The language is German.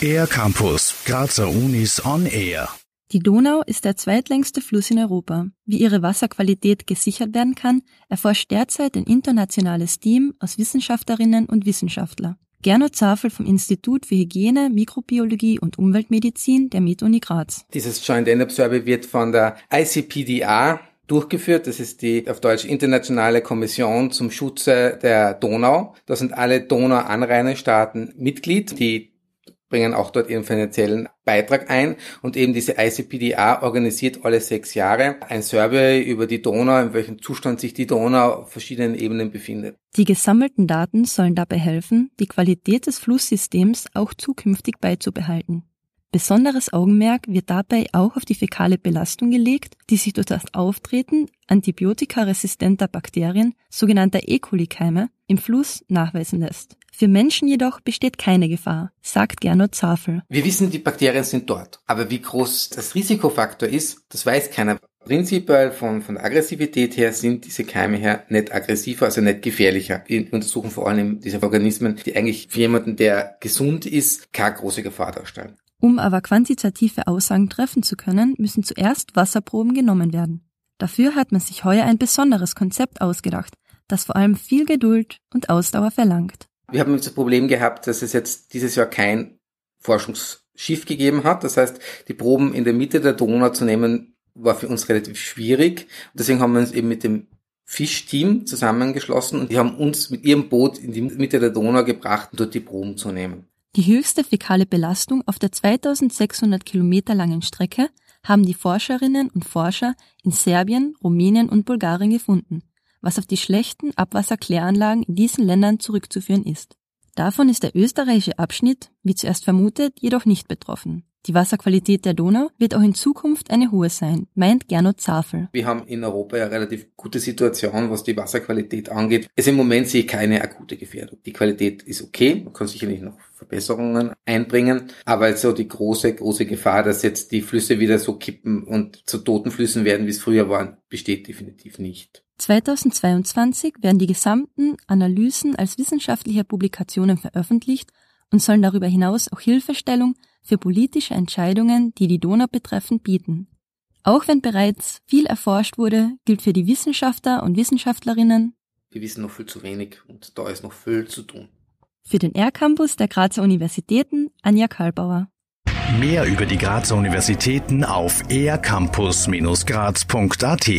Air Campus, Grazer Unis on Air. Die Donau ist der zweitlängste Fluss in Europa. Wie ihre Wasserqualität gesichert werden kann, erforscht derzeit ein internationales Team aus Wissenschaftlerinnen und Wissenschaftler. Gernot Zafel vom Institut für Hygiene, Mikrobiologie und Umweltmedizin der MedUni Graz. Dieses Joint End-Up Survey wird von der ICPDA durchgeführt. Das ist die auf Deutsch Internationale Kommission zum Schutze der Donau. Da sind alle Donau-Anrainerstaaten Mitglied. Die bringen auch dort ihren finanziellen Beitrag ein und eben diese ICPDA organisiert alle sechs Jahre ein Survey über die Donau, in welchem Zustand sich die Donau auf verschiedenen Ebenen befindet. Die gesammelten Daten sollen dabei helfen, die Qualität des Flusssystems auch zukünftig beizubehalten. Besonderes Augenmerk wird dabei auch auf die fäkale Belastung gelegt, die sich durch das Auftreten antibiotikaresistenter Bakterien, sogenannter E. coli-Keime, im Fluss nachweisen lässt. Für Menschen jedoch besteht keine Gefahr, sagt Gernot Zafel. Wir wissen, die Bakterien sind dort. Aber wie groß das Risikofaktor ist, das weiß keiner. Prinzipiell von, von der Aggressivität her sind diese Keime her nicht aggressiver, also nicht gefährlicher. Wir untersuchen vor allem diese Organismen, die eigentlich für jemanden, der gesund ist, keine große Gefahr darstellen. Um aber quantitative Aussagen treffen zu können, müssen zuerst Wasserproben genommen werden. Dafür hat man sich heuer ein besonderes Konzept ausgedacht, das vor allem viel Geduld und Ausdauer verlangt. Wir haben das Problem gehabt, dass es jetzt dieses Jahr kein Forschungsschiff gegeben hat. Das heißt, die Proben in der Mitte der Donau zu nehmen, war für uns relativ schwierig. Deswegen haben wir uns eben mit dem Fischteam zusammengeschlossen und die haben uns mit ihrem Boot in die Mitte der Donau gebracht, um dort die Proben zu nehmen. Die höchste fäkale Belastung auf der 2600 Kilometer langen Strecke haben die Forscherinnen und Forscher in Serbien, Rumänien und Bulgarien gefunden was auf die schlechten Abwasserkläranlagen in diesen Ländern zurückzuführen ist. Davon ist der österreichische Abschnitt, wie zuerst vermutet, jedoch nicht betroffen. Die Wasserqualität der Donau wird auch in Zukunft eine hohe sein, meint Gernot Zafel. Wir haben in Europa ja relativ gute Situation, was die Wasserqualität angeht. Es im Moment sehe ich keine akute Gefährdung. Die Qualität ist okay, man kann sicherlich noch Verbesserungen einbringen, aber so die große, große Gefahr, dass jetzt die Flüsse wieder so kippen und zu toten Flüssen werden, wie es früher waren, besteht definitiv nicht. 2022 werden die gesamten Analysen als wissenschaftliche Publikationen veröffentlicht und sollen darüber hinaus auch Hilfestellung für politische Entscheidungen, die die Donau betreffen, bieten. Auch wenn bereits viel erforscht wurde, gilt für die Wissenschaftler und Wissenschaftlerinnen, wir wissen noch viel zu wenig und da ist noch viel zu tun. Für den R-Campus der Grazer Universitäten Anja Karlbauer. Mehr über die Grazer Universitäten auf ercampus-graz.at